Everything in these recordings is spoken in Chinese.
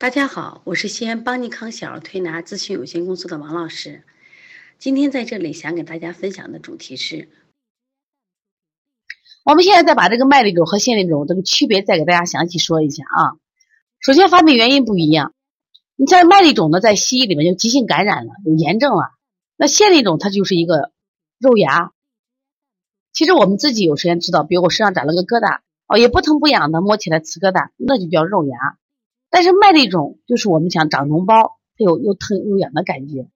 大家好，我是西安邦尼康小儿推拿咨询有限公司的王老师。今天在这里想给大家分享的主题是，我们现在再把这个麦粒肿和腺粒肿这个区别再给大家详细说一下啊。首先发病原因不一样，你像麦粒肿呢，在西医里面就急性感染了，有炎症了。那腺粒肿它就是一个肉芽。其实我们自己有时间知道，比如我身上长了个疙瘩，哦，也不疼不痒的，摸起来瓷疙瘩，那就叫肉芽。但是麦粒肿就是我们想长脓包，它有又疼又痒的感觉，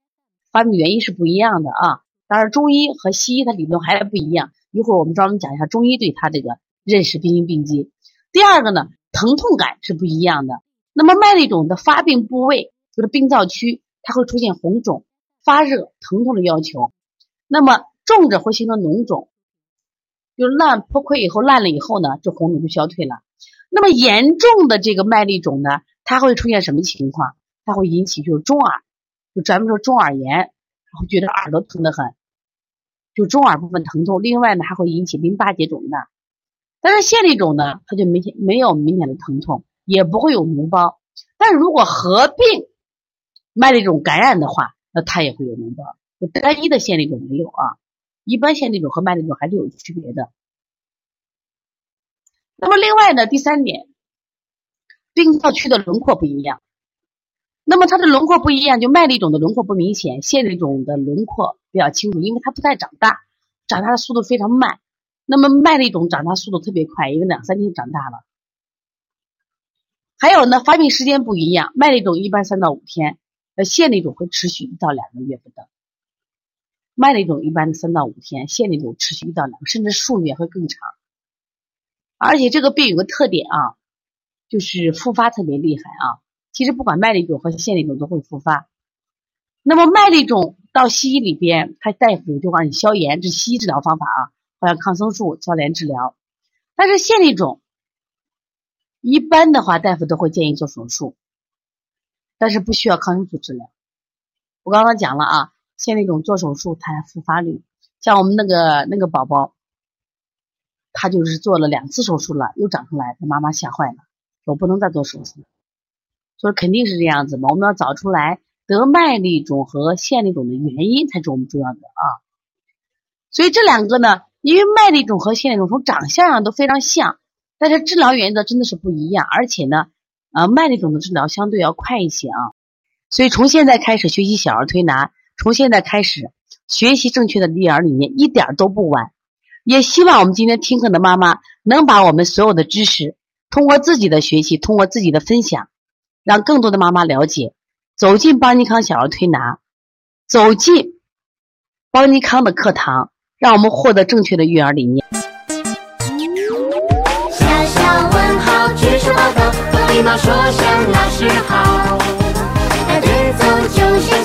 发病原因是不一样的啊。当然中医和西医它理论还不一样，一会儿我们专门讲一下中医对它这个认识病因病机。第二个呢，疼痛感是不一样的。那么麦粒肿的发病部位就是病灶区，它会出现红肿、发热、疼痛的要求。那么重者会形成脓肿，就烂破溃以后烂了以后呢，这红肿就消退了。那么严重的这个麦粒肿呢，它会出现什么情况？它会引起就是中耳，就咱们说中耳炎，会觉得耳朵疼得很，就中耳部分疼痛。另外呢，还会引起淋巴结肿大。但是腺粒肿呢，它就明显没有明显的疼痛，也不会有脓包。但如果合并麦粒肿感染的话，那它也会有脓包。就单一的腺粒肿没有啊，一般腺粒肿和麦粒肿还是有区别的。那么另外呢，第三点，病灶区的轮廓不一样。那么它的轮廓不一样，就麦粒肿的轮廓不明显，腺粒肿的轮廓比较清楚，因为它不太长大，长大的速度非常慢。那么麦粒肿长大速度特别快，因为两三天就长大了。还有呢，发病时间不一样，麦粒肿一般三到五天，呃，腺粒肿会持续一到两个月不等。麦粒肿一般三到五天，腺粒肿持续一到两，甚至数月会更长。而且这个病有个特点啊，就是复发特别厉害啊。其实不管麦粒肿和腺粒肿都会复发。那么麦粒肿到西医里边，他大夫就让你消炎，这是西医治疗方法啊，好像抗生素消炎治疗。但是腺粒肿一般的话，大夫都会建议做手术，但是不需要抗生素治疗。我刚刚讲了啊，腺粒肿做手术它复发率，像我们那个那个宝宝。他就是做了两次手术了，又长出来，他妈妈吓坏了，说不能再做手术，说肯定是这样子嘛，我们要找出来得麦粒肿和腺粒肿的原因才是我们重要的啊。所以这两个呢，因为麦粒肿和腺粒肿从长相上都非常像，但是治疗原则真的是不一样，而且呢，呃，麦粒肿的治疗相对要快一些啊。所以从现在开始学习小儿推拿，从现在开始学习正确的育儿理念，一点都不晚。也希望我们今天听课的妈妈能把我们所有的知识，通过自己的学习，通过自己的分享，让更多的妈妈了解，走进邦尼康小儿推拿，走进邦尼康的课堂，让我们获得正确的育儿理念。小小问号，举手报告，和礼貌说声老师好。带队走，就像